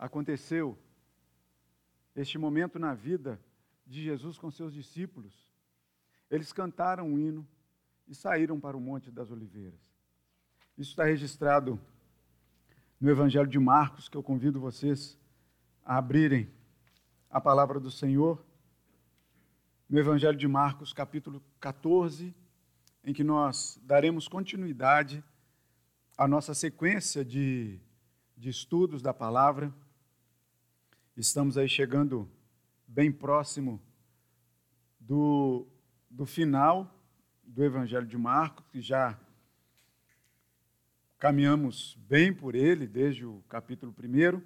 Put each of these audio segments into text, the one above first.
aconteceu este momento na vida de Jesus com seus discípulos. Eles cantaram um hino e saíram para o Monte das Oliveiras. Isso está registrado no Evangelho de Marcos, que eu convido vocês a abrirem a palavra do Senhor. No Evangelho de Marcos, capítulo 14, em que nós daremos continuidade à nossa sequência de, de estudos da palavra. Estamos aí chegando bem próximo do, do final do Evangelho de Marcos, que já caminhamos bem por ele desde o capítulo 1.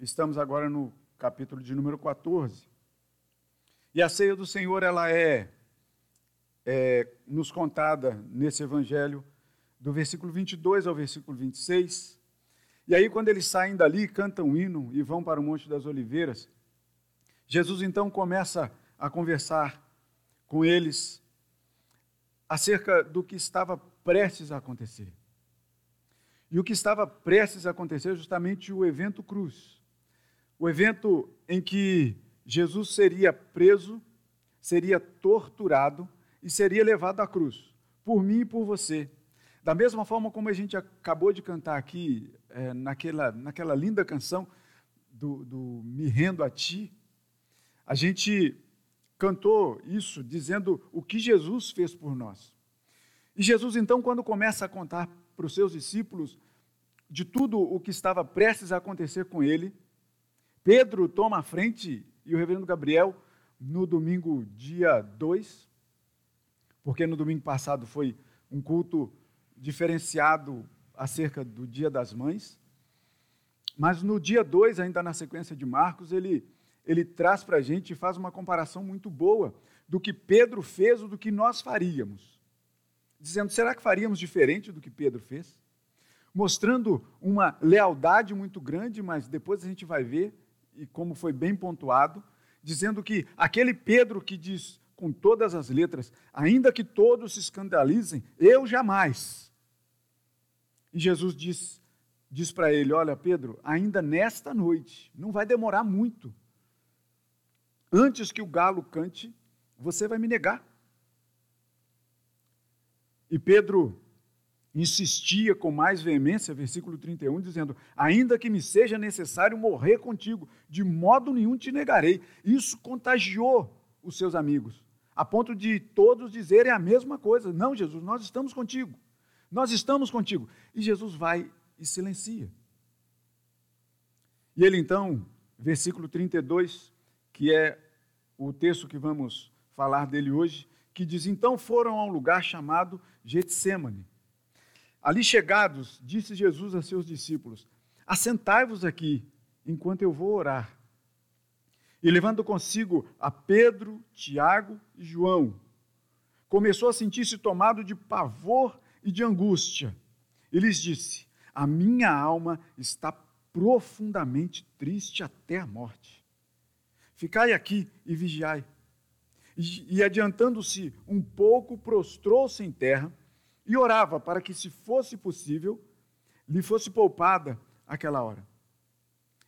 Estamos agora no capítulo de número 14. E a ceia do Senhor, ela é, é nos contada nesse Evangelho do versículo 22 ao versículo 26. E aí, quando eles saem dali, cantam um hino e vão para o Monte das Oliveiras, Jesus então começa a conversar com eles acerca do que estava prestes a acontecer. E o que estava prestes a acontecer é justamente o evento cruz. O evento em que Jesus seria preso, seria torturado e seria levado à cruz, por mim e por você. Da mesma forma como a gente acabou de cantar aqui, é, naquela, naquela linda canção do, do Me Rendo a Ti, a gente cantou isso dizendo o que Jesus fez por nós. E Jesus, então, quando começa a contar para os seus discípulos de tudo o que estava prestes a acontecer com ele, Pedro toma a frente e o reverendo Gabriel, no domingo, dia 2, porque no domingo passado foi um culto diferenciado acerca do Dia das Mães, mas no dia 2, ainda na sequência de Marcos, ele ele traz para a gente e faz uma comparação muito boa do que Pedro fez ou do que nós faríamos. Dizendo, será que faríamos diferente do que Pedro fez? Mostrando uma lealdade muito grande, mas depois a gente vai ver, e como foi bem pontuado, dizendo que aquele Pedro que diz com todas as letras, ainda que todos se escandalizem, eu jamais. E Jesus diz, diz para ele: Olha, Pedro, ainda nesta noite, não vai demorar muito, Antes que o galo cante, você vai me negar. E Pedro insistia com mais veemência, versículo 31, dizendo: Ainda que me seja necessário morrer contigo, de modo nenhum te negarei. Isso contagiou os seus amigos, a ponto de todos dizerem a mesma coisa: Não, Jesus, nós estamos contigo. Nós estamos contigo. E Jesus vai e silencia. E ele então, versículo 32, que é o texto que vamos falar dele hoje, que diz: Então foram a um lugar chamado Getsemane. Ali chegados, disse Jesus a seus discípulos: Assentai-vos aqui, enquanto eu vou orar. E levando consigo a Pedro, Tiago e João, começou a sentir-se tomado de pavor e de angústia. E lhes disse: A minha alma está profundamente triste até a morte. Ficai aqui e vigiai. E, e adiantando-se um pouco, prostrou-se em terra e orava para que, se fosse possível, lhe fosse poupada aquela hora.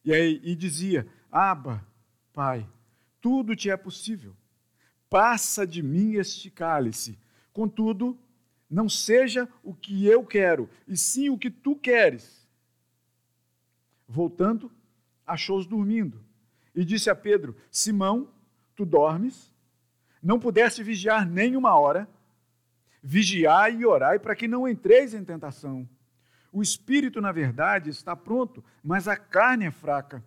E, aí, e dizia: Aba, Pai, tudo te é possível. Passa de mim este cálice. Contudo, não seja o que eu quero, e sim o que tu queres. Voltando, achou-os dormindo e disse a Pedro: Simão, tu dormes? Não pudeste vigiar nem uma hora? Vigiai e orai para que não entreis em tentação. O espírito, na verdade, está pronto, mas a carne é fraca.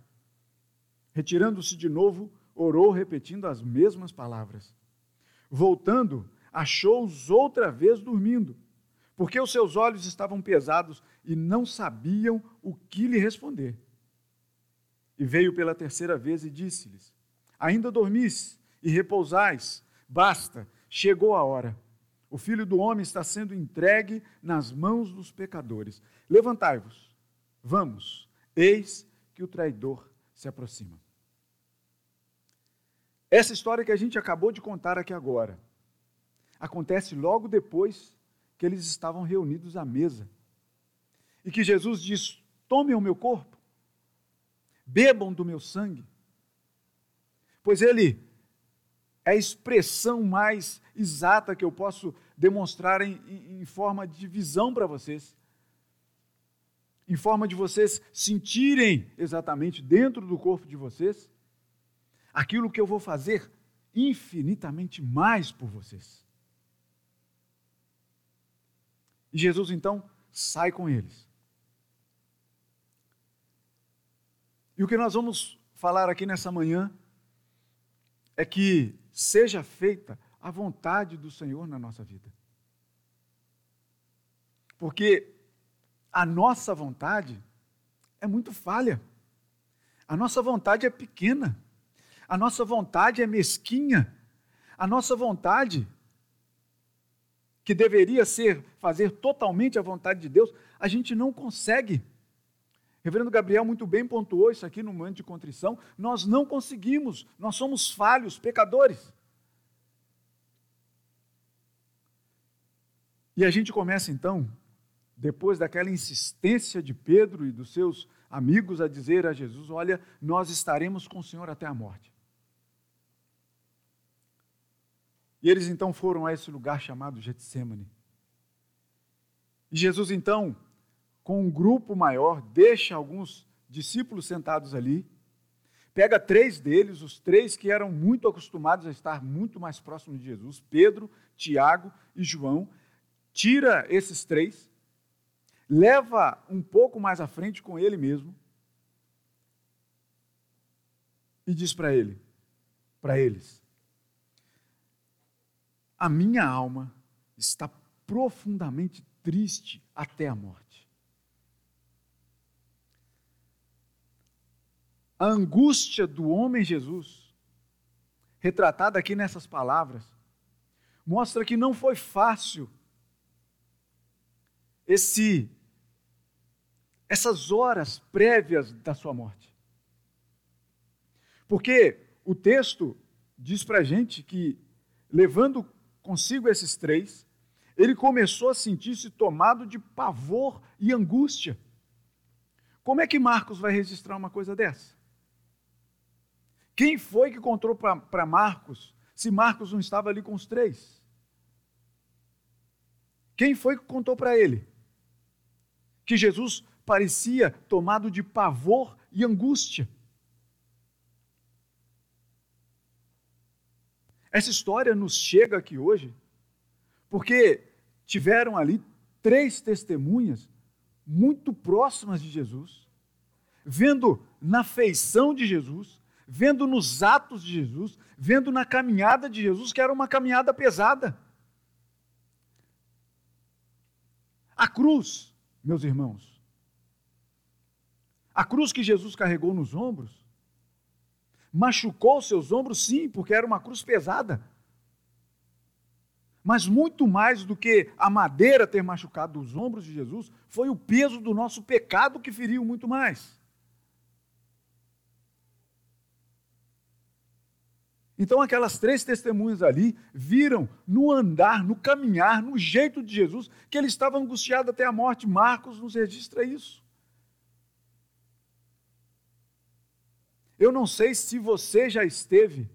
Retirando-se de novo, orou, repetindo as mesmas palavras. Voltando, achou-os outra vez dormindo, porque os seus olhos estavam pesados e não sabiam o que lhe responder. E veio pela terceira vez e disse-lhes: Ainda dormis e repousais, basta, chegou a hora. O filho do homem está sendo entregue nas mãos dos pecadores. Levantai-vos, vamos, eis que o traidor se aproxima. Essa história que a gente acabou de contar aqui agora acontece logo depois que eles estavam reunidos à mesa. E que Jesus diz: Tome o meu corpo bebam do meu sangue, pois ele é a expressão mais exata que eu posso demonstrar em, em, em forma de visão para vocês, em forma de vocês sentirem exatamente dentro do corpo de vocês aquilo que eu vou fazer infinitamente mais por vocês. E Jesus então sai com eles. E o que nós vamos falar aqui nessa manhã é que seja feita a vontade do Senhor na nossa vida. Porque a nossa vontade é muito falha. A nossa vontade é pequena. A nossa vontade é mesquinha. A nossa vontade, que deveria ser fazer totalmente a vontade de Deus, a gente não consegue. Reverendo Gabriel muito bem pontuou isso aqui no momento de contrição. Nós não conseguimos, nós somos falhos, pecadores. E a gente começa então, depois daquela insistência de Pedro e dos seus amigos a dizer a Jesus: Olha, nós estaremos com o Senhor até a morte. E eles então foram a esse lugar chamado Getsemane. E Jesus então com um grupo maior, deixa alguns discípulos sentados ali, pega três deles, os três que eram muito acostumados a estar muito mais próximos de Jesus, Pedro, Tiago e João, tira esses três, leva um pouco mais à frente com ele mesmo e diz para ele, para eles: A minha alma está profundamente triste até a morte. a angústia do homem Jesus, retratada aqui nessas palavras, mostra que não foi fácil esse essas horas prévias da sua morte. Porque o texto diz para a gente que, levando consigo esses três, ele começou a sentir-se tomado de pavor e angústia. Como é que Marcos vai registrar uma coisa dessa? Quem foi que contou para Marcos se Marcos não estava ali com os três? Quem foi que contou para ele? Que Jesus parecia tomado de pavor e angústia. Essa história nos chega aqui hoje porque tiveram ali três testemunhas muito próximas de Jesus, vendo na feição de Jesus, vendo nos atos de Jesus, vendo na caminhada de Jesus, que era uma caminhada pesada. A cruz, meus irmãos, a cruz que Jesus carregou nos ombros, machucou seus ombros, sim, porque era uma cruz pesada. Mas muito mais do que a madeira ter machucado os ombros de Jesus, foi o peso do nosso pecado que feriu muito mais. Então, aquelas três testemunhas ali viram no andar, no caminhar, no jeito de Jesus, que ele estava angustiado até a morte. Marcos nos registra isso. Eu não sei se você já esteve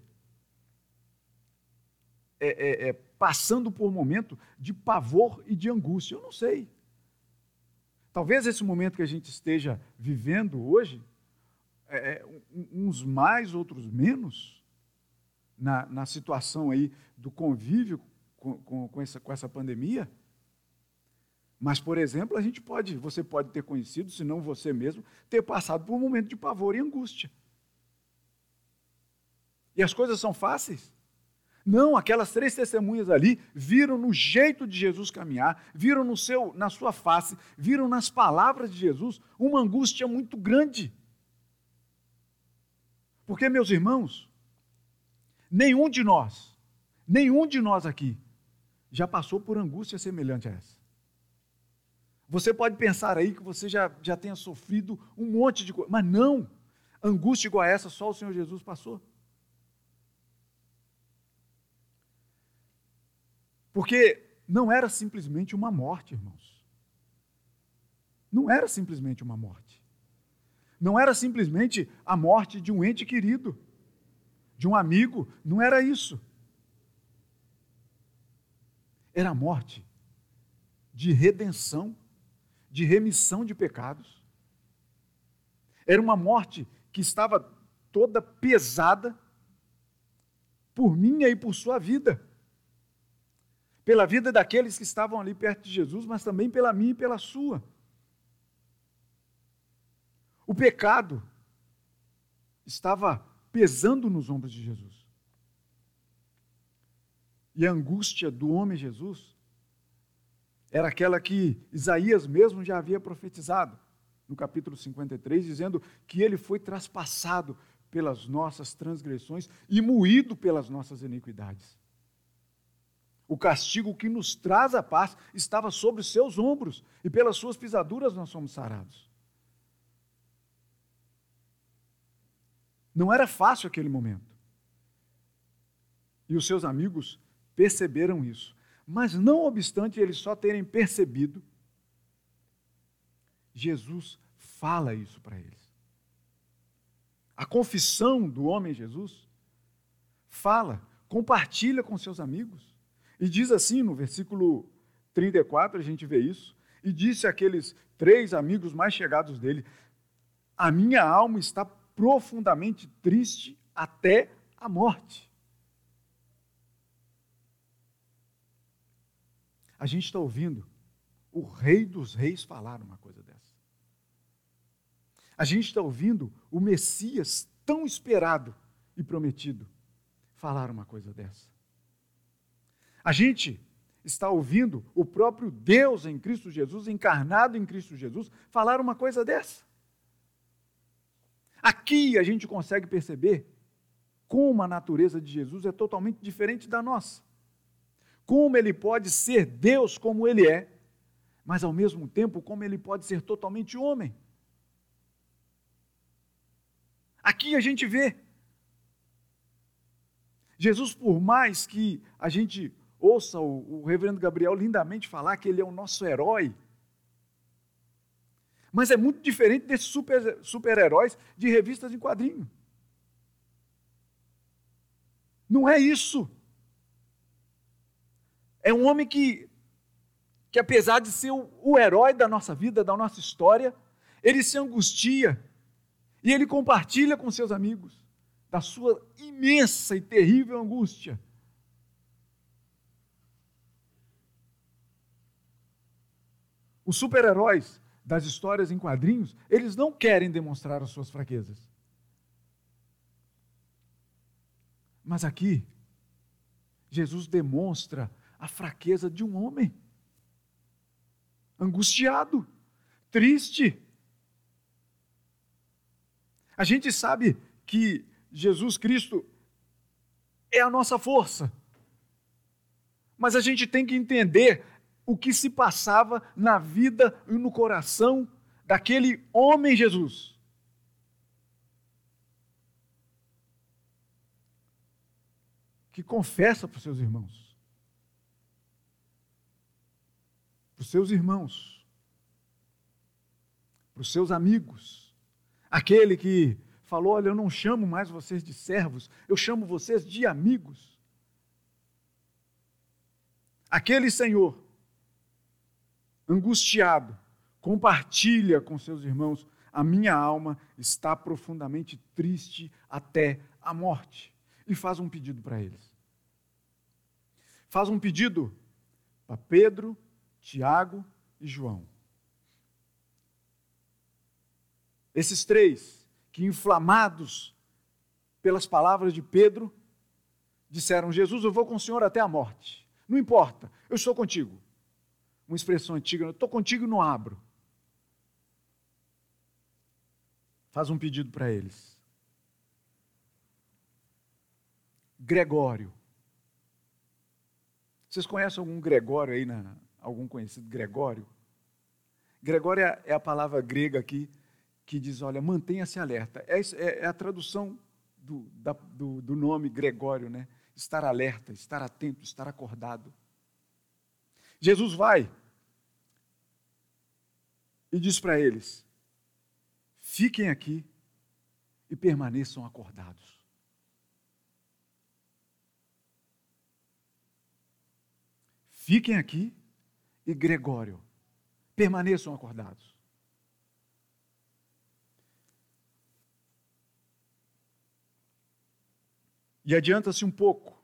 é, é, é, passando por um momento de pavor e de angústia. Eu não sei. Talvez esse momento que a gente esteja vivendo hoje, é, é, uns mais, outros menos na, na situação aí do convívio com, com, com, essa, com essa pandemia. Mas, por exemplo, a gente pode, você pode ter conhecido, se não você mesmo, ter passado por um momento de pavor e angústia. E as coisas são fáceis? Não, aquelas três testemunhas ali viram no jeito de Jesus caminhar, viram no seu, na sua face, viram nas palavras de Jesus uma angústia muito grande. Porque, meus irmãos, Nenhum de nós, nenhum de nós aqui, já passou por angústia semelhante a essa. Você pode pensar aí que você já, já tenha sofrido um monte de coisa, mas não, angústia igual a essa só o Senhor Jesus passou. Porque não era simplesmente uma morte, irmãos. Não era simplesmente uma morte. não era simplesmente a morte de um ente querido, de um amigo, não era isso. Era a morte de redenção, de remissão de pecados. Era uma morte que estava toda pesada por minha e por sua vida. Pela vida daqueles que estavam ali perto de Jesus, mas também pela minha e pela sua. O pecado estava pesando nos ombros de Jesus. E a angústia do homem Jesus era aquela que Isaías mesmo já havia profetizado no capítulo 53, dizendo que ele foi traspassado pelas nossas transgressões e moído pelas nossas iniquidades. O castigo que nos traz a paz estava sobre seus ombros, e pelas suas pisaduras nós somos sarados. Não era fácil aquele momento. E os seus amigos perceberam isso. Mas, não obstante eles só terem percebido, Jesus fala isso para eles. A confissão do homem Jesus fala, compartilha com seus amigos. E diz assim no versículo 34, a gente vê isso. E disse àqueles três amigos mais chegados dele: A minha alma está profundamente triste até a morte. A gente está ouvindo o Rei dos Reis falar uma coisa dessa. A gente está ouvindo o Messias tão esperado e prometido falar uma coisa dessa. A gente está ouvindo o próprio Deus em Cristo Jesus, encarnado em Cristo Jesus, falar uma coisa dessa. Aqui a gente consegue perceber como a natureza de Jesus é totalmente diferente da nossa. Como ele pode ser Deus como ele é, mas ao mesmo tempo como ele pode ser totalmente homem. Aqui a gente vê Jesus, por mais que a gente ouça o, o reverendo Gabriel lindamente falar que ele é o nosso herói, mas é muito diferente desses super, super-heróis de revistas em quadrinho. Não é isso. É um homem que, que apesar de ser o, o herói da nossa vida, da nossa história, ele se angustia e ele compartilha com seus amigos da sua imensa e terrível angústia. Os super-heróis das histórias em quadrinhos, eles não querem demonstrar as suas fraquezas. Mas aqui, Jesus demonstra a fraqueza de um homem angustiado, triste. A gente sabe que Jesus Cristo é a nossa força. Mas a gente tem que entender o que se passava na vida e no coração daquele homem Jesus. Que confessa para os seus irmãos. Para os seus irmãos. Para os seus amigos. Aquele que falou: Olha, eu não chamo mais vocês de servos, eu chamo vocês de amigos. Aquele Senhor angustiado, compartilha com seus irmãos: a minha alma está profundamente triste até a morte. E faz um pedido para eles. Faz um pedido para Pedro, Tiago e João. Esses três, que inflamados pelas palavras de Pedro, disseram: Jesus, eu vou com o Senhor até a morte. Não importa, eu estou contigo uma expressão antiga, eu estou contigo e não abro. Faz um pedido para eles. Gregório. Vocês conhecem algum Gregório aí, na, algum conhecido Gregório? Gregório é, é a palavra grega aqui que diz: olha, mantenha-se alerta. É, é, é, a tradução do, da, do, do nome Gregório, né? Estar alerta, estar atento, estar acordado. Jesus vai e diz para eles: fiquem aqui e permaneçam acordados. Fiquem aqui e Gregório, permaneçam acordados. E adianta-se um pouco.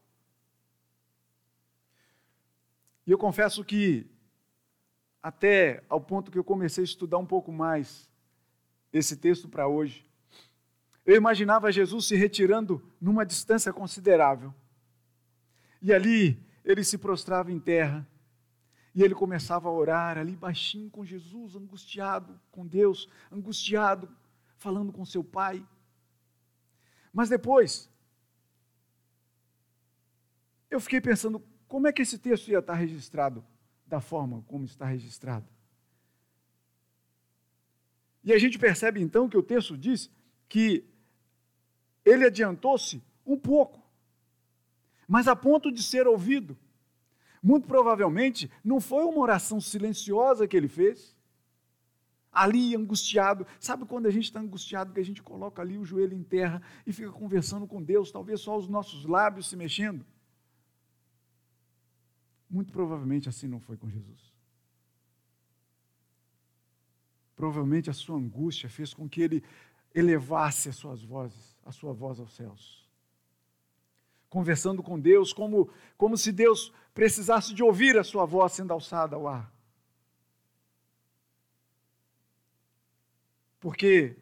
E eu confesso que, até ao ponto que eu comecei a estudar um pouco mais esse texto para hoje, eu imaginava Jesus se retirando numa distância considerável. E ali ele se prostrava em terra e ele começava a orar ali baixinho com Jesus, angustiado com Deus, angustiado, falando com seu pai. Mas depois, eu fiquei pensando, como é que esse texto ia estar registrado da forma como está registrado? E a gente percebe então que o texto diz que ele adiantou-se um pouco, mas a ponto de ser ouvido. Muito provavelmente não foi uma oração silenciosa que ele fez, ali angustiado. Sabe quando a gente está angustiado, que a gente coloca ali o joelho em terra e fica conversando com Deus, talvez só os nossos lábios se mexendo? Muito provavelmente assim não foi com Jesus. Provavelmente a sua angústia fez com que ele elevasse as suas vozes, a sua voz aos céus. Conversando com Deus, como, como se Deus precisasse de ouvir a sua voz sendo alçada ao ar. Porque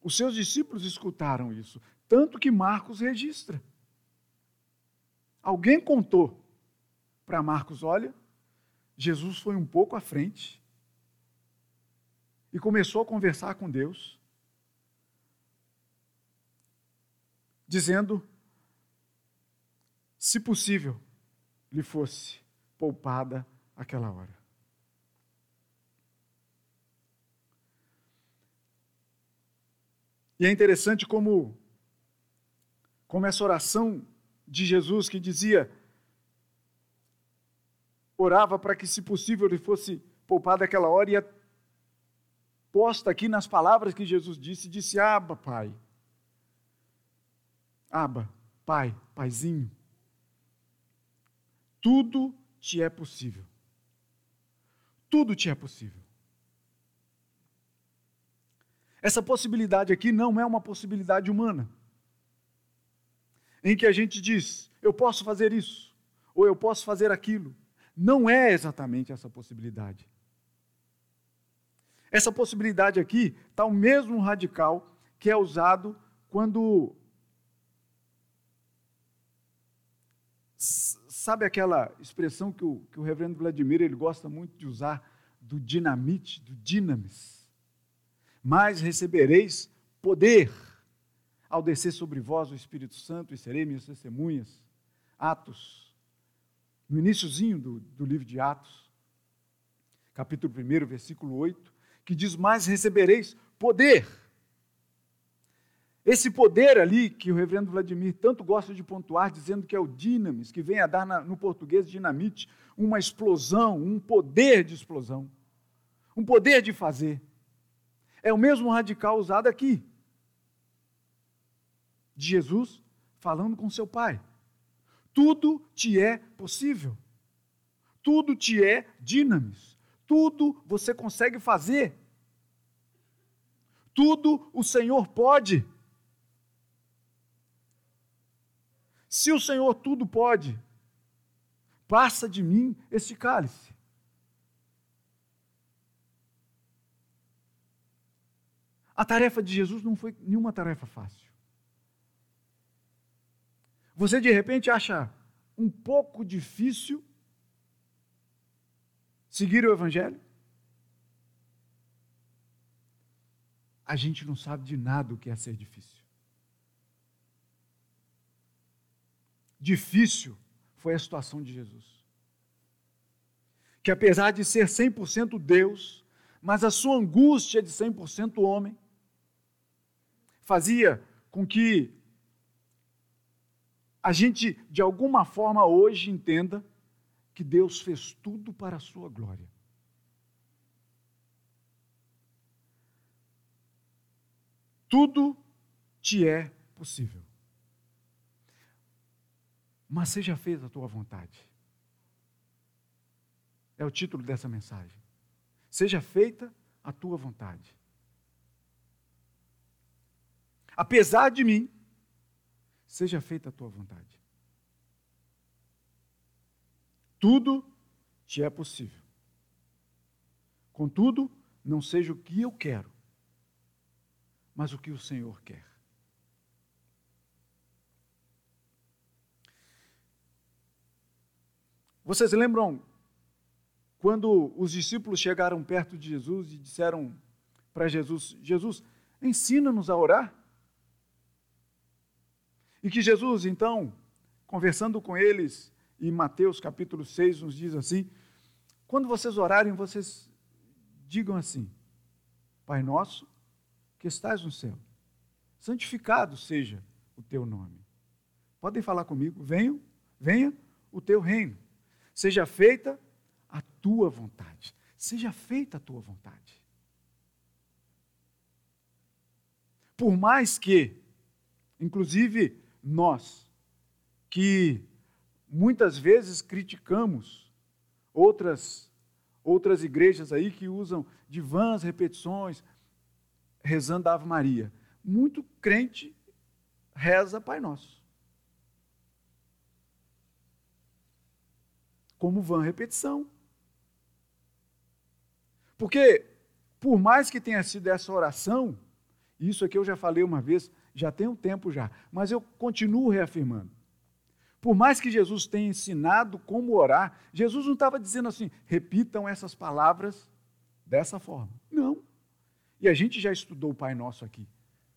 os seus discípulos escutaram isso, tanto que Marcos registra. Alguém contou para Marcos: olha, Jesus foi um pouco à frente e começou a conversar com Deus, dizendo se possível, lhe fosse poupada aquela hora. E é interessante como, como essa oração de Jesus que dizia, orava para que, se possível, lhe fosse poupada aquela hora, e é posta aqui nas palavras que Jesus disse, disse, Aba, Pai. Aba, Pai, Paizinho tudo te é possível. Tudo te é possível. Essa possibilidade aqui não é uma possibilidade humana, em que a gente diz, eu posso fazer isso, ou eu posso fazer aquilo. Não é exatamente essa possibilidade. Essa possibilidade aqui está o mesmo radical que é usado quando Sabe aquela expressão que o, que o reverendo Vladimir ele gosta muito de usar, do dinamite, do dinamis? Mas recebereis poder ao descer sobre vós o Espírito Santo e serei minhas testemunhas. Atos, no iníciozinho do, do livro de Atos, capítulo 1, versículo 8, que diz: Mas recebereis poder esse poder ali, que o reverendo Vladimir tanto gosta de pontuar, dizendo que é o dinamis, que vem a dar na, no português dinamite, uma explosão, um poder de explosão, um poder de fazer. É o mesmo radical usado aqui. De Jesus falando com seu Pai. Tudo te é possível. Tudo te é dinamis. Tudo você consegue fazer. Tudo o Senhor pode. Se o Senhor tudo pode, passa de mim este cálice. A tarefa de Jesus não foi nenhuma tarefa fácil. Você de repente acha um pouco difícil seguir o Evangelho? A gente não sabe de nada o que é ser difícil. difícil foi a situação de Jesus. Que apesar de ser 100% Deus, mas a sua angústia de 100% homem, fazia com que a gente, de alguma forma, hoje entenda que Deus fez tudo para a sua glória. tudo te é possível. Mas seja feita a tua vontade. É o título dessa mensagem. Seja feita a tua vontade. Apesar de mim, seja feita a tua vontade. Tudo te é possível. Contudo, não seja o que eu quero, mas o que o Senhor quer. Vocês lembram quando os discípulos chegaram perto de Jesus e disseram para Jesus: Jesus, ensina-nos a orar? E que Jesus, então, conversando com eles, e Mateus capítulo 6 nos diz assim: quando vocês orarem, vocês digam assim: Pai nosso, que estás no céu, santificado seja o teu nome. Podem falar comigo, venham, venha o teu reino. Seja feita a tua vontade. Seja feita a tua vontade. Por mais que, inclusive nós, que muitas vezes criticamos outras outras igrejas aí que usam de vãs repetições rezando a Ave Maria. Muito crente reza Pai Nosso. Como vã repetição. Porque, por mais que tenha sido essa oração, isso aqui eu já falei uma vez, já tem um tempo já, mas eu continuo reafirmando. Por mais que Jesus tenha ensinado como orar, Jesus não estava dizendo assim, repitam essas palavras dessa forma. Não. E a gente já estudou o Pai Nosso aqui,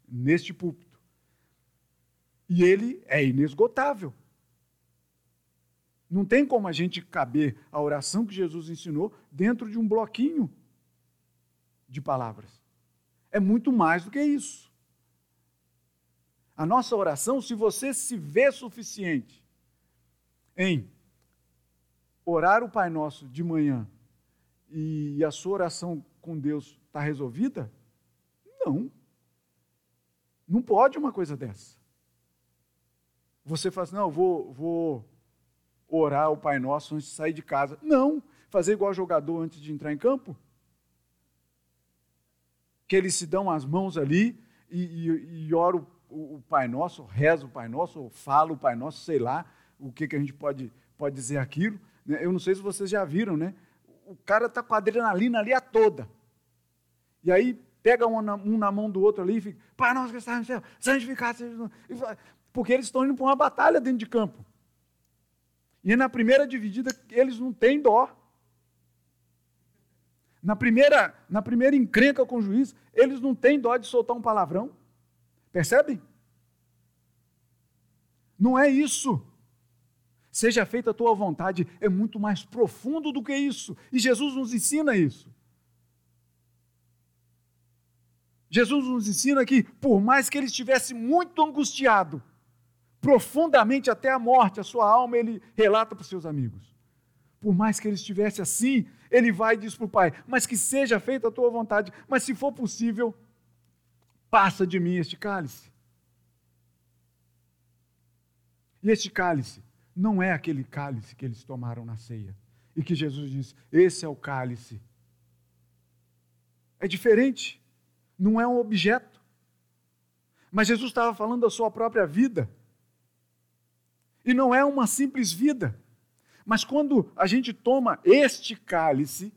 neste púlpito. E ele é inesgotável. Não tem como a gente caber a oração que Jesus ensinou dentro de um bloquinho de palavras. É muito mais do que isso. A nossa oração, se você se vê suficiente em orar o Pai Nosso de manhã e a sua oração com Deus está resolvida? Não. Não pode uma coisa dessa. Você faz, assim, não, vou, vou orar o Pai Nosso antes de sair de casa. Não. Fazer igual jogador antes de entrar em campo? Que eles se dão as mãos ali e, e, e ora o, Pai Nosso, reza o Pai Nosso, ou fala o Pai Nosso, sei lá, o que, que a gente pode, pode dizer aquilo. Né? Eu não sei se vocês já viram, né? O cara está com a adrenalina ali a toda. E aí pega um na, um na mão do outro ali e fica, Pai nosso que está no céu, santificado seja Porque eles estão indo para uma batalha dentro de campo. E na primeira dividida, eles não têm dó. Na primeira, na primeira encrenca com o juiz, eles não têm dó de soltar um palavrão. Percebem? Não é isso. Seja feita a tua vontade, é muito mais profundo do que isso. E Jesus nos ensina isso. Jesus nos ensina que, por mais que ele estivesse muito angustiado, profundamente até a morte, a sua alma, ele relata para os seus amigos. Por mais que ele estivesse assim, ele vai e diz para o Pai: Mas que seja feita a tua vontade, mas se for possível, passa de mim este cálice. E este cálice não é aquele cálice que eles tomaram na ceia. E que Jesus disse: Esse é o cálice. É diferente. Não é um objeto. Mas Jesus estava falando da sua própria vida. E não é uma simples vida. Mas quando a gente toma este cálice,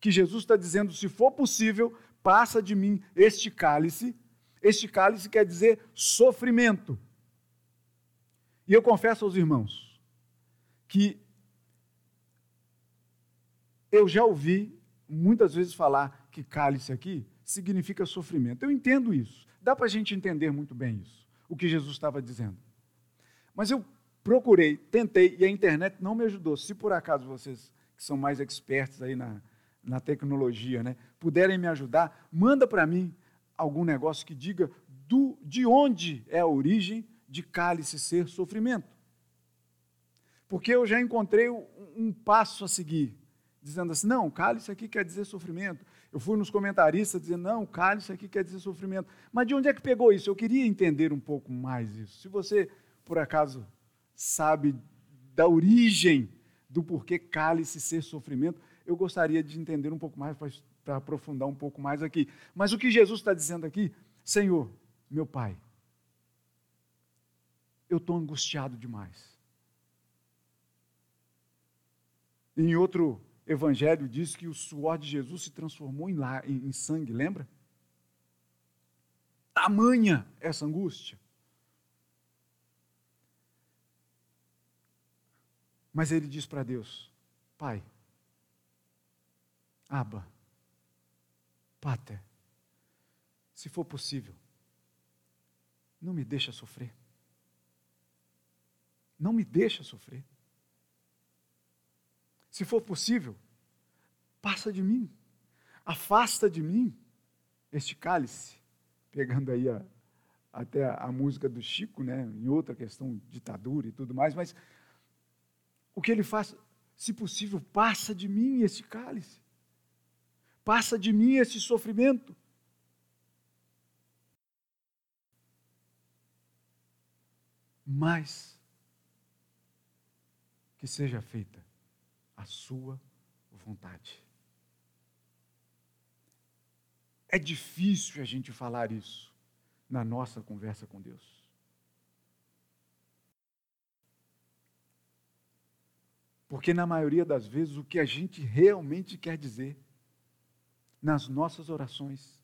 que Jesus está dizendo: se for possível, passa de mim este cálice. Este cálice quer dizer sofrimento. E eu confesso aos irmãos que eu já ouvi muitas vezes falar que cálice aqui significa sofrimento. Eu entendo isso. Dá para a gente entender muito bem isso, o que Jesus estava dizendo. Mas eu procurei, tentei, e a internet não me ajudou. Se por acaso vocês que são mais expertos aí na, na tecnologia, né, puderem me ajudar, manda para mim algum negócio que diga do, de onde é a origem de cálice ser sofrimento. Porque eu já encontrei um, um passo a seguir, dizendo assim: não, cálice aqui quer dizer sofrimento. Eu fui nos comentaristas dizendo, não, cálice aqui quer dizer sofrimento. Mas de onde é que pegou isso? Eu queria entender um pouco mais isso. Se você, por acaso, sabe da origem do porquê cálice ser sofrimento, eu gostaria de entender um pouco mais, para aprofundar um pouco mais aqui. Mas o que Jesus está dizendo aqui, Senhor, meu Pai, eu estou angustiado demais. Em outro evangelho diz que o suor de Jesus se transformou em, lá, em, em sangue, lembra? Tamanha essa angústia. Mas ele diz para Deus: Pai, Aba, Pater, se for possível, não me deixa sofrer. Não me deixa sofrer. Se for possível, passa de mim, afasta de mim este cálice, pegando aí a, até a, a, música do Chico, né, em outra questão, ditadura e tudo mais, mas o que ele faz, se possível, passa de mim este cálice, passa de mim este sofrimento. Mas que seja feita a sua vontade. É difícil a gente falar isso na nossa conversa com Deus. Porque na maioria das vezes o que a gente realmente quer dizer nas nossas orações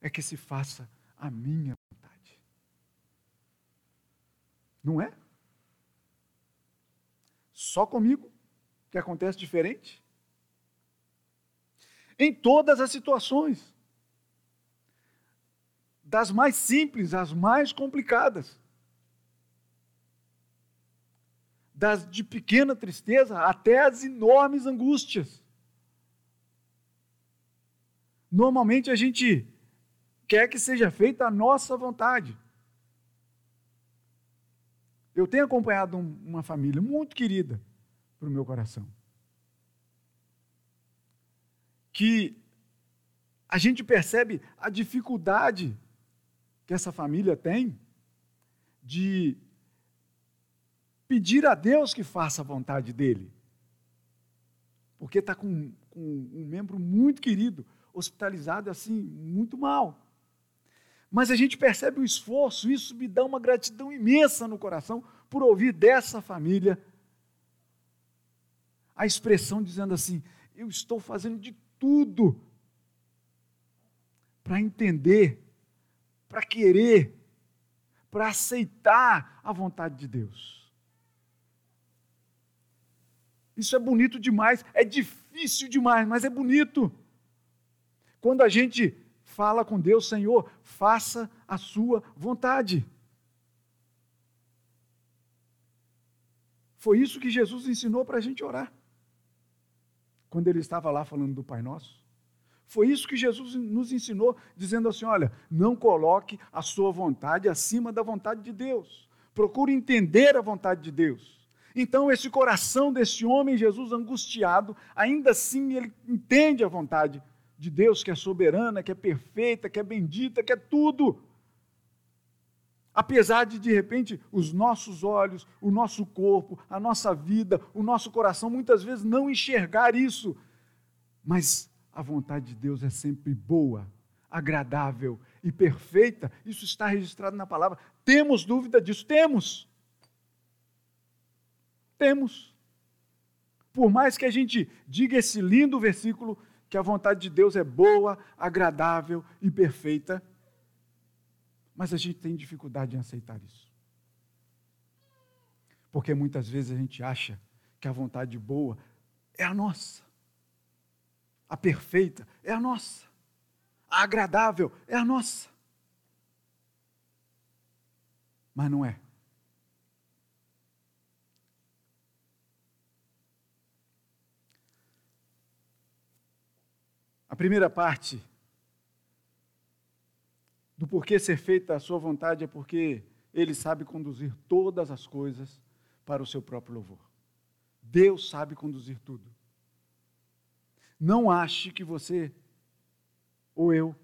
é que se faça a minha vontade. Não é? Só comigo? que acontece diferente? Em todas as situações, das mais simples às mais complicadas, das de pequena tristeza até as enormes angústias. Normalmente a gente quer que seja feita a nossa vontade. Eu tenho acompanhado uma família muito querida, para o meu coração. Que a gente percebe a dificuldade que essa família tem de pedir a Deus que faça a vontade dele. Porque está com, com um membro muito querido, hospitalizado assim, muito mal. Mas a gente percebe o esforço, isso me dá uma gratidão imensa no coração por ouvir dessa família a expressão dizendo assim: eu estou fazendo de tudo para entender, para querer, para aceitar a vontade de Deus. Isso é bonito demais, é difícil demais, mas é bonito. Quando a gente fala com Deus, Senhor, faça a sua vontade. Foi isso que Jesus ensinou para a gente orar quando ele estava lá falando do Pai Nosso? Foi isso que Jesus nos ensinou, dizendo assim: olha, não coloque a sua vontade acima da vontade de Deus. Procure entender a vontade de Deus. Então, esse coração desse homem, Jesus angustiado, ainda assim ele entende a vontade de Deus, que é soberana, que é perfeita, que é bendita, que é tudo. Apesar de, de repente, os nossos olhos, o nosso corpo, a nossa vida, o nosso coração muitas vezes não enxergar isso, mas a vontade de Deus é sempre boa, agradável e perfeita. Isso está registrado na palavra. Temos dúvida disso? Temos. Temos. Por mais que a gente diga esse lindo versículo, que a vontade de Deus é boa, agradável e perfeita, mas a gente tem dificuldade em aceitar isso. Porque muitas vezes a gente acha que a vontade boa é a nossa. A perfeita é a nossa. A agradável é a nossa. Mas não é. A primeira parte do porquê ser feita a sua vontade é porque ele sabe conduzir todas as coisas para o seu próprio louvor. Deus sabe conduzir tudo. Não ache que você ou eu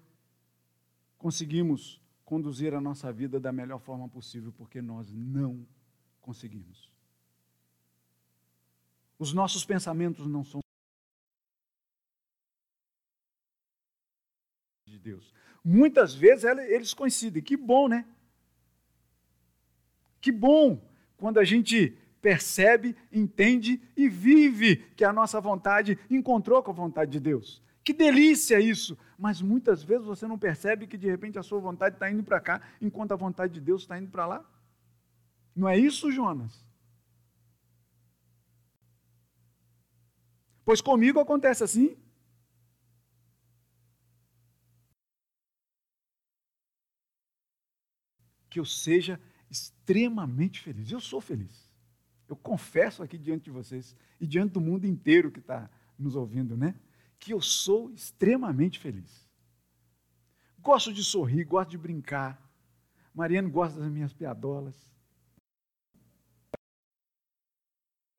conseguimos conduzir a nossa vida da melhor forma possível, porque nós não conseguimos. Os nossos pensamentos não são Deus. Muitas vezes eles coincidem. Que bom, né? Que bom quando a gente percebe, entende e vive que a nossa vontade encontrou com a vontade de Deus. Que delícia isso! Mas muitas vezes você não percebe que de repente a sua vontade está indo para cá, enquanto a vontade de Deus está indo para lá. Não é isso, Jonas? Pois comigo acontece assim. Que eu seja extremamente feliz. Eu sou feliz. Eu confesso aqui diante de vocês e diante do mundo inteiro que está nos ouvindo, né? Que eu sou extremamente feliz. Gosto de sorrir, gosto de brincar. Mariano gosta das minhas piadolas.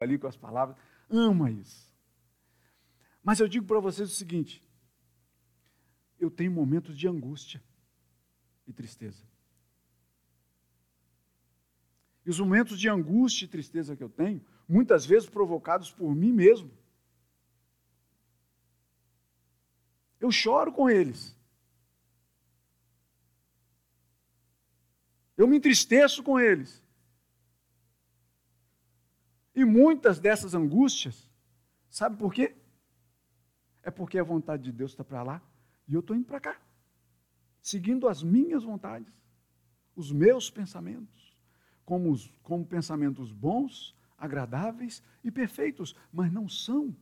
Ali com as palavras. Ama isso. Mas eu digo para vocês o seguinte: eu tenho momentos de angústia e tristeza. E os momentos de angústia e tristeza que eu tenho, muitas vezes provocados por mim mesmo. Eu choro com eles. Eu me entristeço com eles. E muitas dessas angústias, sabe por quê? É porque a vontade de Deus está para lá e eu estou indo para cá, seguindo as minhas vontades, os meus pensamentos como, como pensamentos bons, agradáveis e perfeitos, mas não são.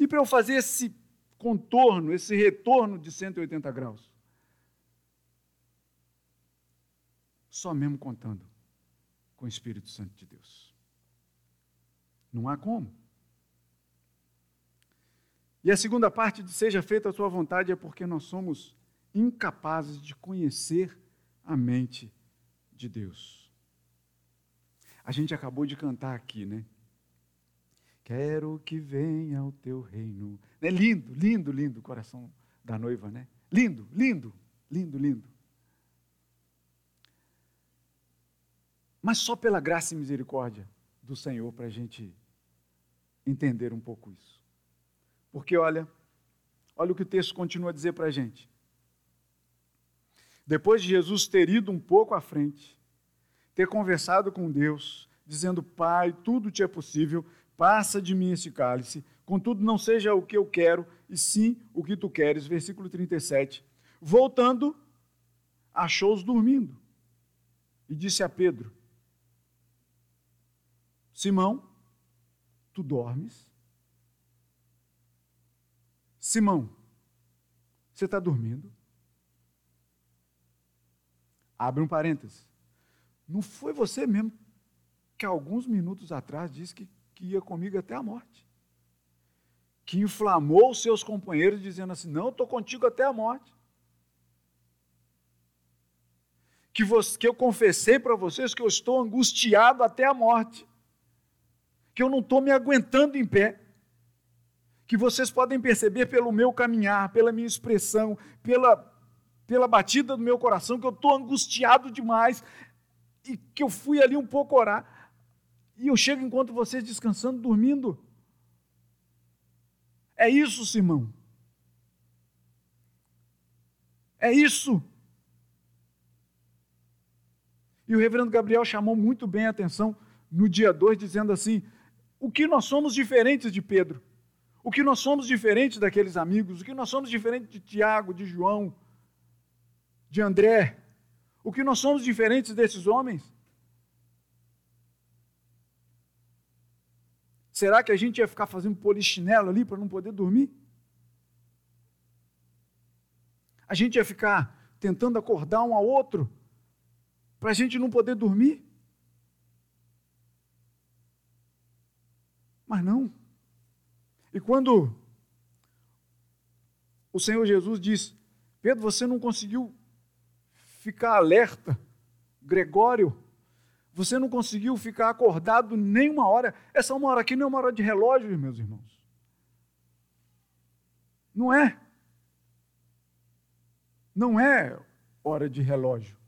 E para eu fazer esse contorno, esse retorno de 180 graus, só mesmo contando com o Espírito Santo de Deus. Não há como. E a segunda parte de seja feita a sua vontade é porque nós somos incapazes de conhecer a mente de Deus. A gente acabou de cantar aqui, né? Quero que venha o teu reino. É lindo, lindo, lindo o coração da noiva, né? Lindo, lindo, lindo, lindo. Mas só pela graça e misericórdia do Senhor para a gente entender um pouco isso. Porque olha, olha o que o texto continua a dizer para a gente. Depois de Jesus ter ido um pouco à frente, ter conversado com Deus, dizendo: Pai, tudo te é possível, passa de mim esse cálice, contudo não seja o que eu quero, e sim o que tu queres. Versículo 37. Voltando, achou-os dormindo e disse a Pedro: Simão, tu dormes? Simão, você está dormindo? Abre um parêntese. Não foi você mesmo que alguns minutos atrás disse que, que ia comigo até a morte. Que inflamou os seus companheiros dizendo assim: Não, estou contigo até a morte. Que, você, que eu confessei para vocês que eu estou angustiado até a morte. Que eu não estou me aguentando em pé que vocês podem perceber pelo meu caminhar, pela minha expressão, pela, pela batida do meu coração, que eu estou angustiado demais e que eu fui ali um pouco orar e eu chego enquanto vocês descansando, dormindo. É isso, Simão. É isso. E o reverendo Gabriel chamou muito bem a atenção no dia 2, dizendo assim: o que nós somos diferentes de Pedro, o que nós somos diferentes daqueles amigos, o que nós somos diferentes de Tiago, de João, de André? O que nós somos diferentes desses homens? Será que a gente ia ficar fazendo polichinelo ali para não poder dormir? A gente ia ficar tentando acordar um ao outro para a gente não poder dormir? Mas não. E quando o Senhor Jesus diz: Pedro, você não conseguiu ficar alerta. Gregório, você não conseguiu ficar acordado nem uma hora. Essa uma hora aqui não é uma hora de relógio, meus irmãos. Não é. Não é hora de relógio.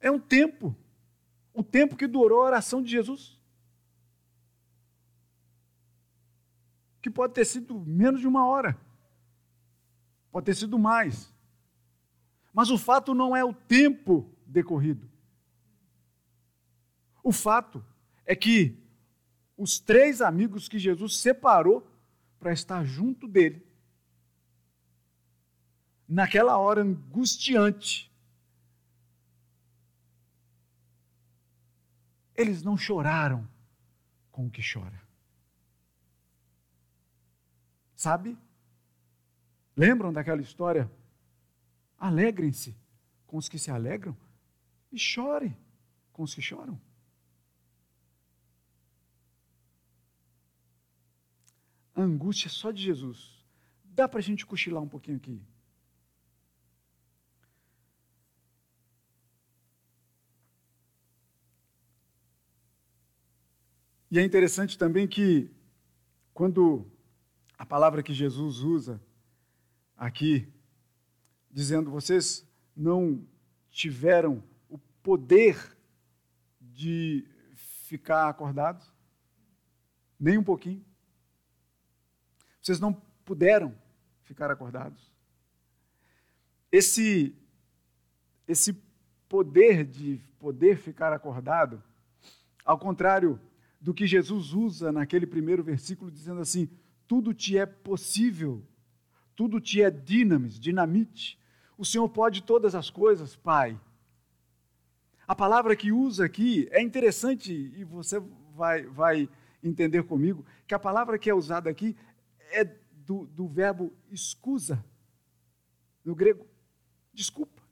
É um tempo. O tempo que durou a oração de Jesus. Que pode ter sido menos de uma hora. Pode ter sido mais. Mas o fato não é o tempo decorrido. O fato é que os três amigos que Jesus separou para estar junto dele, naquela hora angustiante, eles não choraram com o que chora. Sabe? Lembram daquela história? Alegrem-se com os que se alegram e chorem com os que choram. A angústia só de Jesus. Dá para a gente cochilar um pouquinho aqui. E é interessante também que, quando a palavra que Jesus usa aqui, dizendo: vocês não tiveram o poder de ficar acordados, nem um pouquinho. Vocês não puderam ficar acordados. Esse esse poder de poder ficar acordado, ao contrário do que Jesus usa naquele primeiro versículo dizendo assim: tudo te é possível, tudo te é dinamis, dinamite. O Senhor pode todas as coisas, Pai. A palavra que usa aqui é interessante e você vai, vai entender comigo que a palavra que é usada aqui é do, do verbo escusa, no grego, desculpa.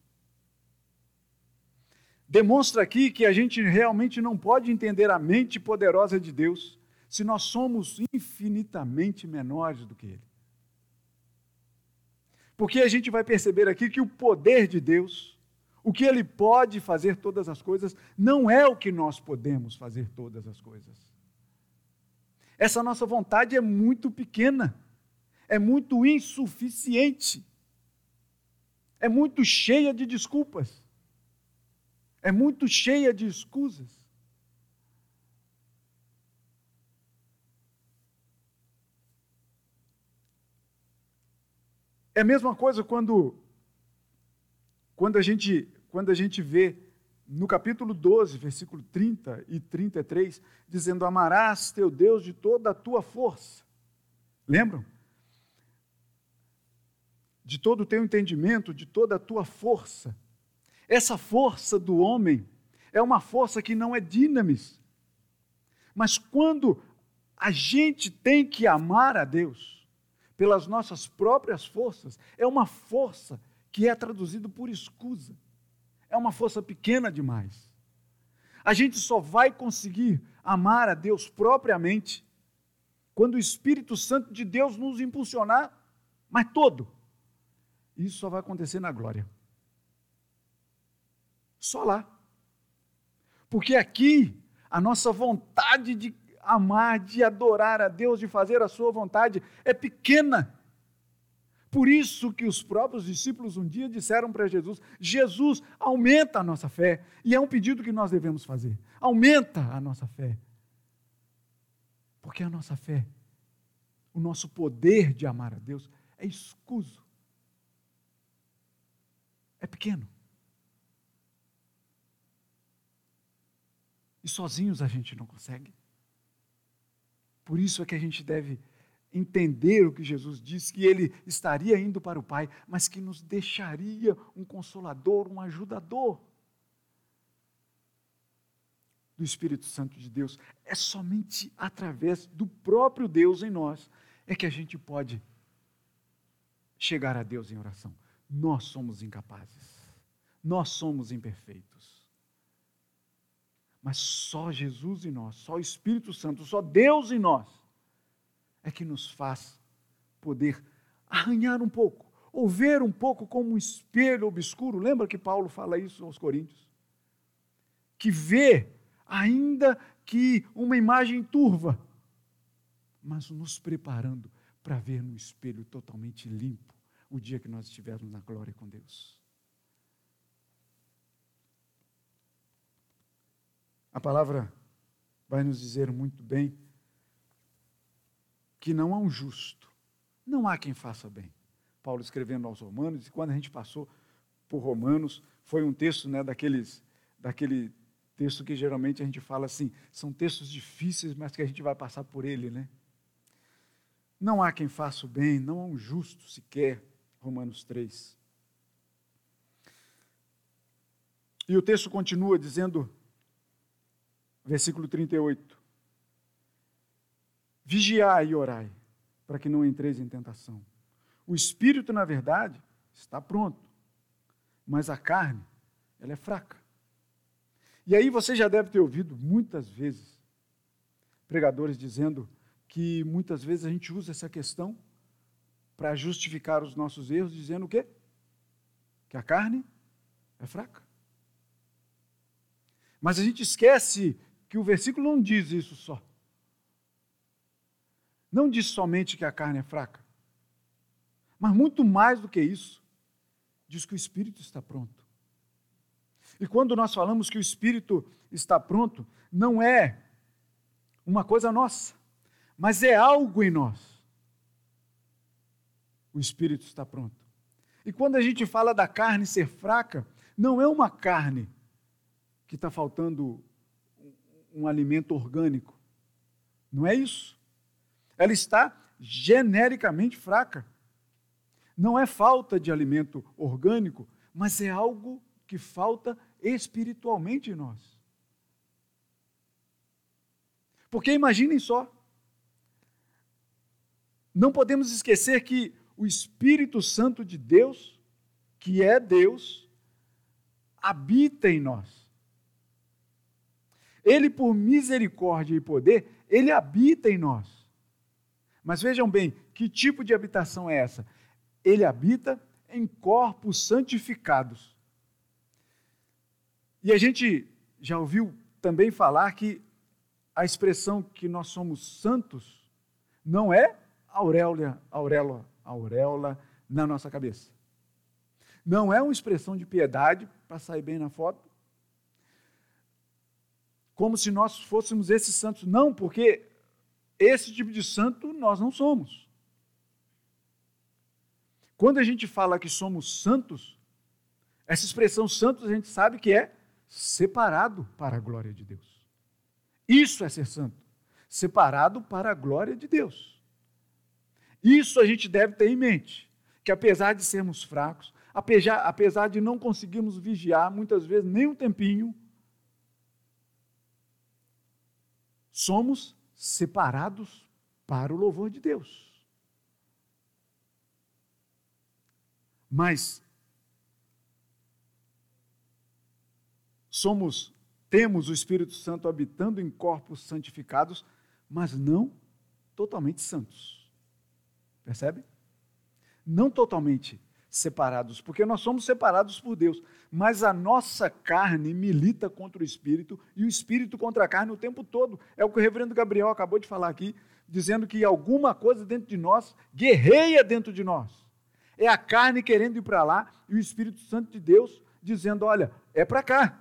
Demonstra aqui que a gente realmente não pode entender a mente poderosa de Deus se nós somos infinitamente menores do que Ele. Porque a gente vai perceber aqui que o poder de Deus, o que Ele pode fazer todas as coisas, não é o que nós podemos fazer todas as coisas. Essa nossa vontade é muito pequena, é muito insuficiente, é muito cheia de desculpas, é muito cheia de escusas. É a mesma coisa quando, quando, a, gente, quando a gente vê no capítulo 12, versículo 30 e 33, dizendo: Amarás teu Deus de toda a tua força. Lembram? De todo o teu entendimento, de toda a tua força. Essa força do homem é uma força que não é dinamis. Mas quando a gente tem que amar a Deus, pelas nossas próprias forças, é uma força que é traduzida por escusa. É uma força pequena demais. A gente só vai conseguir amar a Deus propriamente quando o Espírito Santo de Deus nos impulsionar, mas todo. Isso só vai acontecer na glória. Só lá. Porque aqui a nossa vontade de amar, de adorar a Deus, de fazer a sua vontade, é pequena. Por isso que os próprios discípulos um dia disseram para Jesus: Jesus, aumenta a nossa fé. E é um pedido que nós devemos fazer. Aumenta a nossa fé. Porque a nossa fé, o nosso poder de amar a Deus é escuso. É pequeno. E sozinhos a gente não consegue. Por isso é que a gente deve entender o que Jesus disse, que ele estaria indo para o Pai, mas que nos deixaria um consolador, um ajudador do Espírito Santo de Deus. É somente através do próprio Deus em nós é que a gente pode chegar a Deus em oração. Nós somos incapazes. Nós somos imperfeitos. Mas só Jesus em nós, só o Espírito Santo, só Deus em nós é que nos faz poder arranhar um pouco, ou ver um pouco como um espelho obscuro. Lembra que Paulo fala isso aos Coríntios? Que vê, ainda que uma imagem turva, mas nos preparando para ver no espelho totalmente limpo, o dia que nós estivermos na glória com Deus. A palavra vai nos dizer muito bem que não há um justo, não há quem faça bem. Paulo escrevendo aos Romanos, e quando a gente passou por Romanos, foi um texto né, daqueles, daquele texto que geralmente a gente fala assim, são textos difíceis, mas que a gente vai passar por ele, né? Não há quem faça o bem, não há um justo sequer. Romanos 3. E o texto continua dizendo, versículo 38, Vigiai e orai, para que não entreis em tentação. O espírito, na verdade, está pronto, mas a carne, ela é fraca. E aí você já deve ter ouvido muitas vezes pregadores dizendo que muitas vezes a gente usa essa questão para justificar os nossos erros, dizendo o quê? Que a carne é fraca. Mas a gente esquece que o versículo não diz isso só. Não diz somente que a carne é fraca, mas muito mais do que isso, diz que o espírito está pronto. E quando nós falamos que o espírito está pronto, não é uma coisa nossa, mas é algo em nós. O espírito está pronto. E quando a gente fala da carne ser fraca, não é uma carne que está faltando um alimento orgânico. Não é isso ela está genericamente fraca. Não é falta de alimento orgânico, mas é algo que falta espiritualmente em nós. Porque imaginem só, não podemos esquecer que o Espírito Santo de Deus, que é Deus, habita em nós. Ele, por misericórdia e poder, ele habita em nós. Mas vejam bem, que tipo de habitação é essa? Ele habita em corpos santificados. E a gente já ouviu também falar que a expressão que nós somos santos não é auréola, auréola, auréola na nossa cabeça. Não é uma expressão de piedade para sair bem na foto. Como se nós fôssemos esses santos. Não, porque esse tipo de santo nós não somos. Quando a gente fala que somos santos, essa expressão santos a gente sabe que é separado para a glória de Deus. Isso é ser santo, separado para a glória de Deus. Isso a gente deve ter em mente, que apesar de sermos fracos, apesar, apesar de não conseguirmos vigiar muitas vezes nem um tempinho, somos separados para o louvor de Deus. Mas somos temos o Espírito Santo habitando em corpos santificados, mas não totalmente santos. Percebe? Não totalmente separados, porque nós somos separados por Deus, mas a nossa carne milita contra o espírito e o espírito contra a carne o tempo todo. É o que o reverendo Gabriel acabou de falar aqui, dizendo que alguma coisa dentro de nós guerreia dentro de nós. É a carne querendo ir para lá e o Espírito Santo de Deus dizendo: olha, é para cá.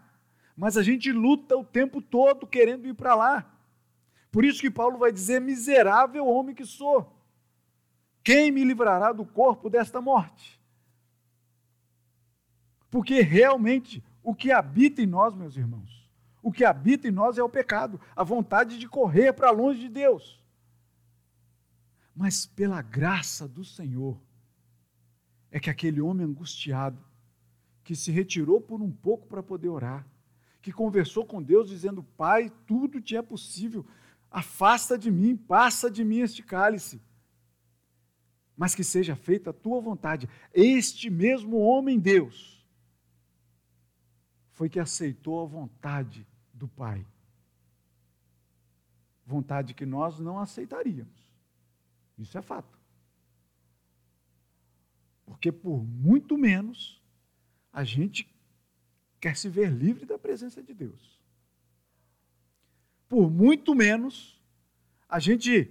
Mas a gente luta o tempo todo querendo ir para lá. Por isso que Paulo vai dizer: miserável homem que sou. Quem me livrará do corpo desta morte? Porque realmente o que habita em nós, meus irmãos, o que habita em nós é o pecado, a vontade de correr para longe de Deus. Mas pela graça do Senhor, é que aquele homem angustiado, que se retirou por um pouco para poder orar, que conversou com Deus dizendo: Pai, tudo te é possível, afasta de mim, passa de mim este cálice, mas que seja feita a tua vontade. Este mesmo homem, Deus, foi que aceitou a vontade do Pai. Vontade que nós não aceitaríamos. Isso é fato. Porque por muito menos a gente quer se ver livre da presença de Deus. Por muito menos a gente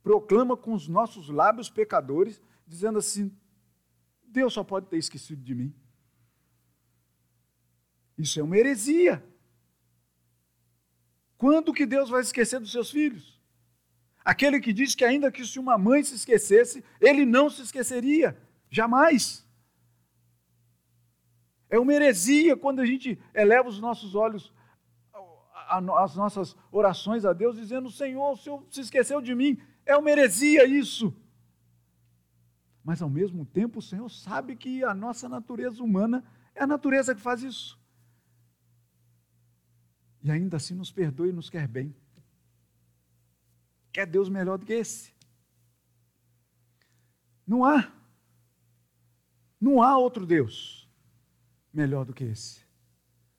proclama com os nossos lábios pecadores, dizendo assim: Deus só pode ter esquecido de mim. Isso é uma heresia. Quando que Deus vai esquecer dos seus filhos? Aquele que diz que ainda que se uma mãe se esquecesse, ele não se esqueceria, jamais. É uma heresia quando a gente eleva os nossos olhos, as nossas orações a Deus, dizendo: Senhor, o Senhor se esqueceu de mim. É uma heresia isso. Mas ao mesmo tempo, o Senhor sabe que a nossa natureza humana é a natureza que faz isso. E ainda assim nos perdoa e nos quer bem. Quer Deus melhor do que esse? Não há. Não há outro Deus melhor do que esse.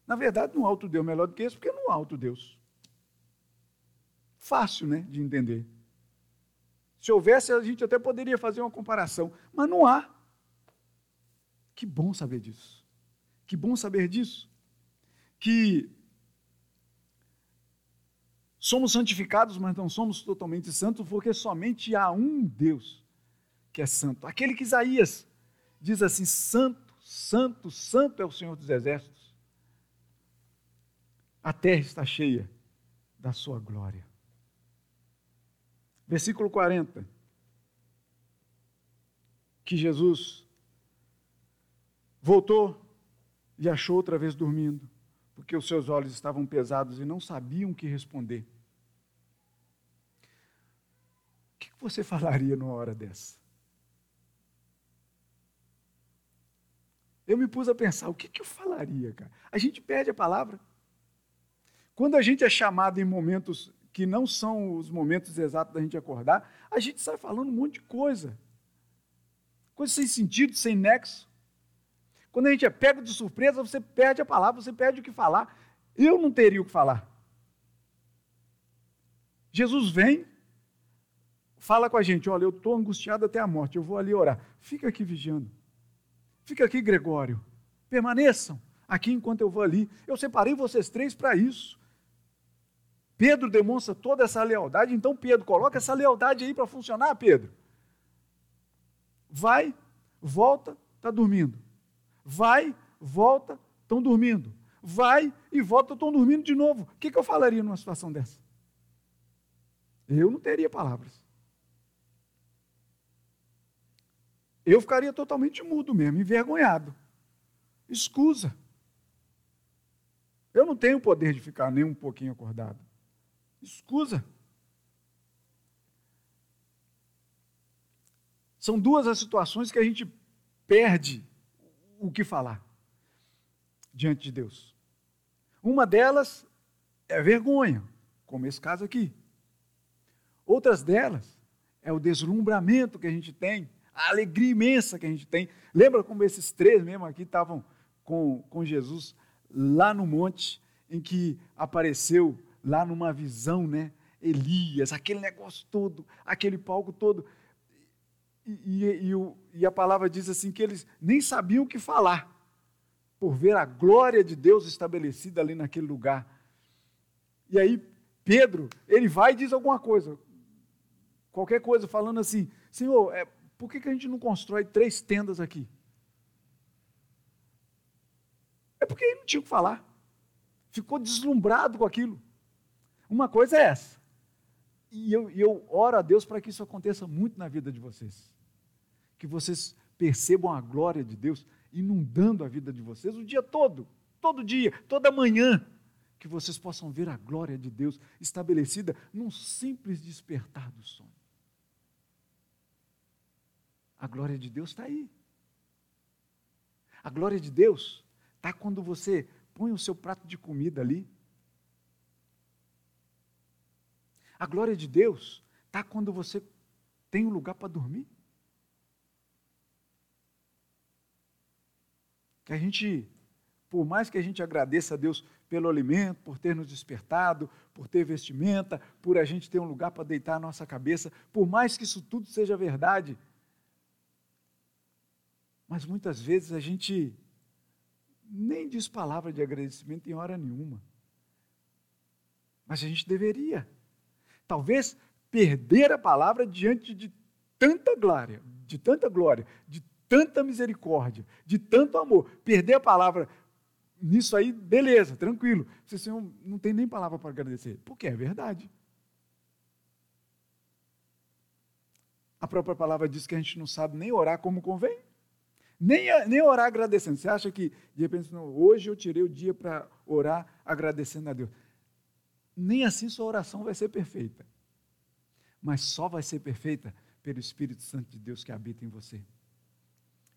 Na verdade, não há outro Deus melhor do que esse, porque não há outro Deus. Fácil, né, de entender. Se houvesse, a gente até poderia fazer uma comparação, mas não há. Que bom saber disso. Que bom saber disso. Que somos santificados, mas não somos totalmente santos, porque somente há um Deus que é santo. Aquele que Isaías diz assim: Santo, Santo, Santo é o Senhor dos Exércitos. A terra está cheia da sua glória. Versículo 40. Que Jesus voltou e achou outra vez dormindo, porque os seus olhos estavam pesados e não sabiam o que responder. O que você falaria numa hora dessa? Eu me pus a pensar, o que, que eu falaria, cara? A gente perde a palavra. Quando a gente é chamado em momentos que não são os momentos exatos da gente acordar, a gente sai falando um monte de coisa. Coisa sem sentido, sem nexo. Quando a gente é pego de surpresa, você perde a palavra, você perde o que falar. Eu não teria o que falar. Jesus vem, fala com a gente: olha, eu estou angustiado até a morte, eu vou ali orar. Fica aqui vigiando. Fica aqui, Gregório. Permaneçam aqui enquanto eu vou ali. Eu separei vocês três para isso. Pedro demonstra toda essa lealdade, então Pedro, coloca essa lealdade aí para funcionar, Pedro. Vai, volta, está dormindo. Vai, volta, estão dormindo. Vai e volta, estão dormindo de novo. O que, que eu falaria numa situação dessa? Eu não teria palavras. Eu ficaria totalmente mudo mesmo, envergonhado. Escusa. Eu não tenho o poder de ficar nem um pouquinho acordado. Escusa. São duas as situações que a gente perde o que falar diante de Deus. Uma delas é vergonha, como esse caso aqui. Outras delas é o deslumbramento que a gente tem, a alegria imensa que a gente tem. Lembra como esses três mesmo aqui estavam com, com Jesus lá no monte, em que apareceu lá numa visão, né? Elias, aquele negócio todo, aquele palco todo. E, e, e, e, a palavra diz assim que eles nem sabiam o que falar, por ver a glória de Deus estabelecida ali naquele lugar. E aí, Pedro, ele vai e diz alguma coisa, qualquer coisa, falando assim: Senhor, é, por que, que a gente não constrói três tendas aqui? É porque ele não tinha o que falar, ficou deslumbrado com aquilo. Uma coisa é essa. E eu, eu oro a Deus para que isso aconteça muito na vida de vocês. Que vocês percebam a glória de Deus inundando a vida de vocês o dia todo, todo dia, toda manhã. Que vocês possam ver a glória de Deus estabelecida num simples despertar do sono. A glória de Deus está aí. A glória de Deus está quando você põe o seu prato de comida ali A glória de Deus está quando você tem um lugar para dormir. Que a gente, por mais que a gente agradeça a Deus pelo alimento, por ter nos despertado, por ter vestimenta, por a gente ter um lugar para deitar a nossa cabeça, por mais que isso tudo seja verdade, mas muitas vezes a gente nem diz palavra de agradecimento em hora nenhuma. Mas a gente deveria talvez perder a palavra diante de tanta glória, de tanta glória, de tanta misericórdia, de tanto amor, perder a palavra nisso aí, beleza, tranquilo. Você Senhor, não tem nem palavra para agradecer. Porque é verdade. A própria palavra diz que a gente não sabe nem orar como convém. Nem, nem orar agradecendo. Você acha que, de repente, não, hoje eu tirei o dia para orar agradecendo a Deus. Nem assim sua oração vai ser perfeita. Mas só vai ser perfeita pelo Espírito Santo de Deus que habita em você.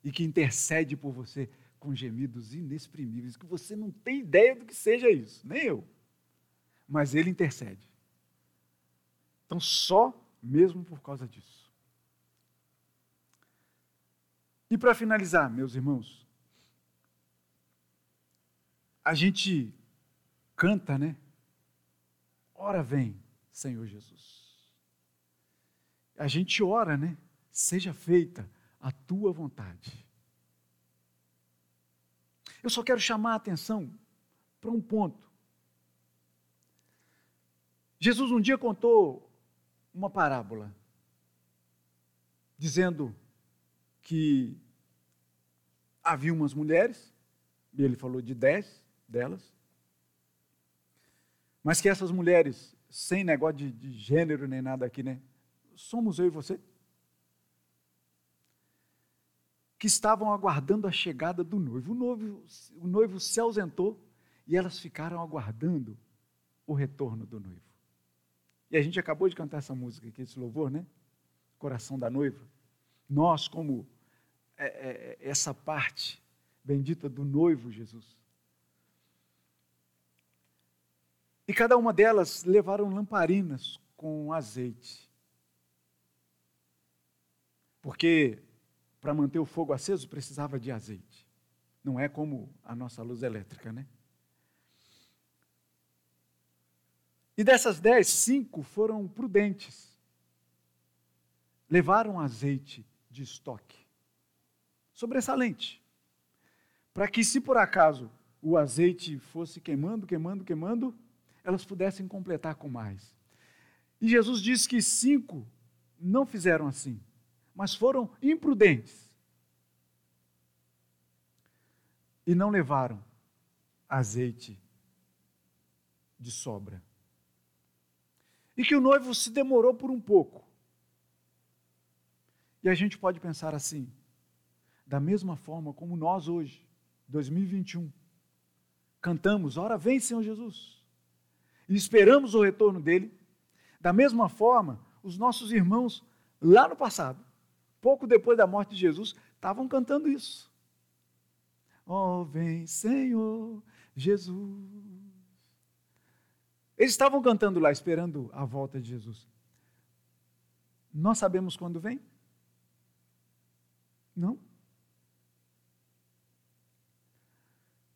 E que intercede por você com gemidos inexprimíveis, que você não tem ideia do que seja isso, nem eu. Mas ele intercede. Então, só mesmo por causa disso. E para finalizar, meus irmãos, a gente canta, né? Ora vem, Senhor Jesus. A gente ora, né? Seja feita a tua vontade. Eu só quero chamar a atenção para um ponto. Jesus um dia contou uma parábola, dizendo que havia umas mulheres, e ele falou de dez delas, mas que essas mulheres, sem negócio de, de gênero nem nada aqui, né? Somos eu e você. que estavam aguardando a chegada do noivo. O noivo, o noivo se ausentou e elas ficaram aguardando o retorno do noivo. E a gente acabou de cantar essa música aqui, esse louvor, né? Coração da noiva. Nós, como é, é, essa parte bendita do noivo Jesus. E cada uma delas levaram lamparinas com azeite. Porque para manter o fogo aceso precisava de azeite. Não é como a nossa luz elétrica, né? E dessas dez, cinco foram prudentes. Levaram azeite de estoque. Sobressalente. Para que, se por acaso o azeite fosse queimando, queimando, queimando, elas pudessem completar com mais. E Jesus disse que cinco não fizeram assim mas foram imprudentes e não levaram azeite de sobra. E que o noivo se demorou por um pouco. E a gente pode pensar assim, da mesma forma como nós hoje, 2021, cantamos, ora vem Senhor Jesus, e esperamos o retorno dele, da mesma forma, os nossos irmãos lá no passado pouco depois da morte de Jesus, estavam cantando isso. Oh, vem, Senhor Jesus. Eles estavam cantando lá, esperando a volta de Jesus. Nós sabemos quando vem? Não.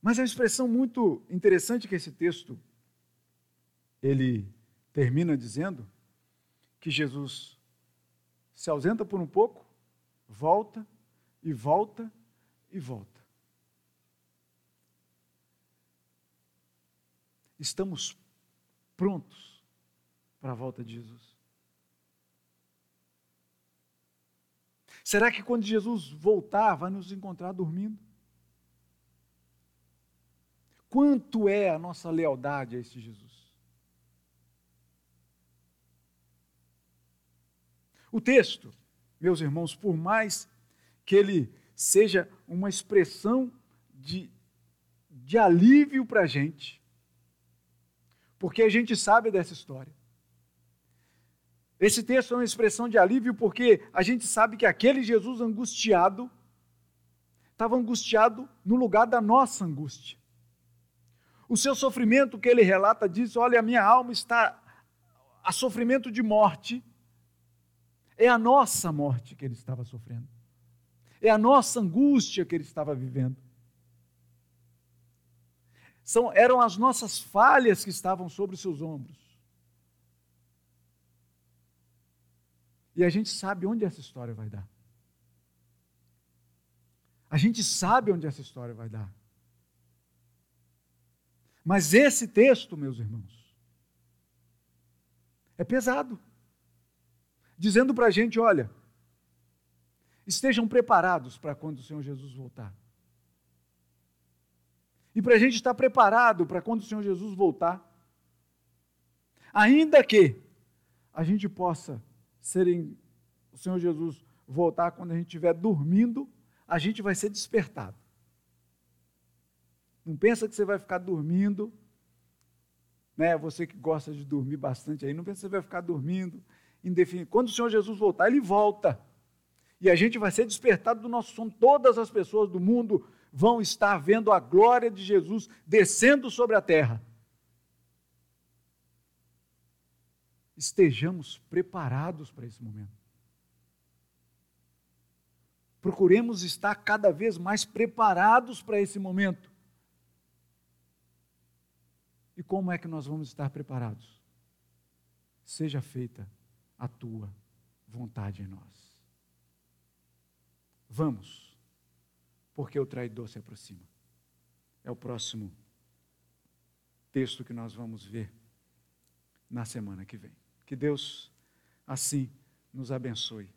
Mas é uma expressão muito interessante que esse texto ele termina dizendo que Jesus se ausenta por um pouco, volta e volta e volta. Estamos prontos para a volta de Jesus. Será que quando Jesus voltar, vai nos encontrar dormindo? Quanto é a nossa lealdade a esse Jesus? O texto meus irmãos, por mais que ele seja uma expressão de, de alívio para a gente, porque a gente sabe dessa história. Esse texto é uma expressão de alívio porque a gente sabe que aquele Jesus angustiado estava angustiado no lugar da nossa angústia. O seu sofrimento que ele relata diz: Olha, a minha alma está a sofrimento de morte, é a nossa morte que ele estava sofrendo. É a nossa angústia que ele estava vivendo. São, eram as nossas falhas que estavam sobre os seus ombros. E a gente sabe onde essa história vai dar. A gente sabe onde essa história vai dar. Mas esse texto, meus irmãos, é pesado dizendo para a gente: olha, estejam preparados para quando o Senhor Jesus voltar. E para a gente estar preparado para quando o Senhor Jesus voltar, ainda que a gente possa ser em, o Senhor Jesus voltar quando a gente estiver dormindo, a gente vai ser despertado. Não pensa que você vai ficar dormindo, né? Você que gosta de dormir bastante aí, não pensa que você vai ficar dormindo indefinido. Quando o Senhor Jesus voltar, ele volta. E a gente vai ser despertado do nosso sono. Todas as pessoas do mundo vão estar vendo a glória de Jesus descendo sobre a terra. Estejamos preparados para esse momento. Procuremos estar cada vez mais preparados para esse momento. E como é que nós vamos estar preparados? Seja feita a tua vontade em nós. Vamos, porque o traidor se aproxima. É o próximo texto que nós vamos ver na semana que vem. Que Deus, assim, nos abençoe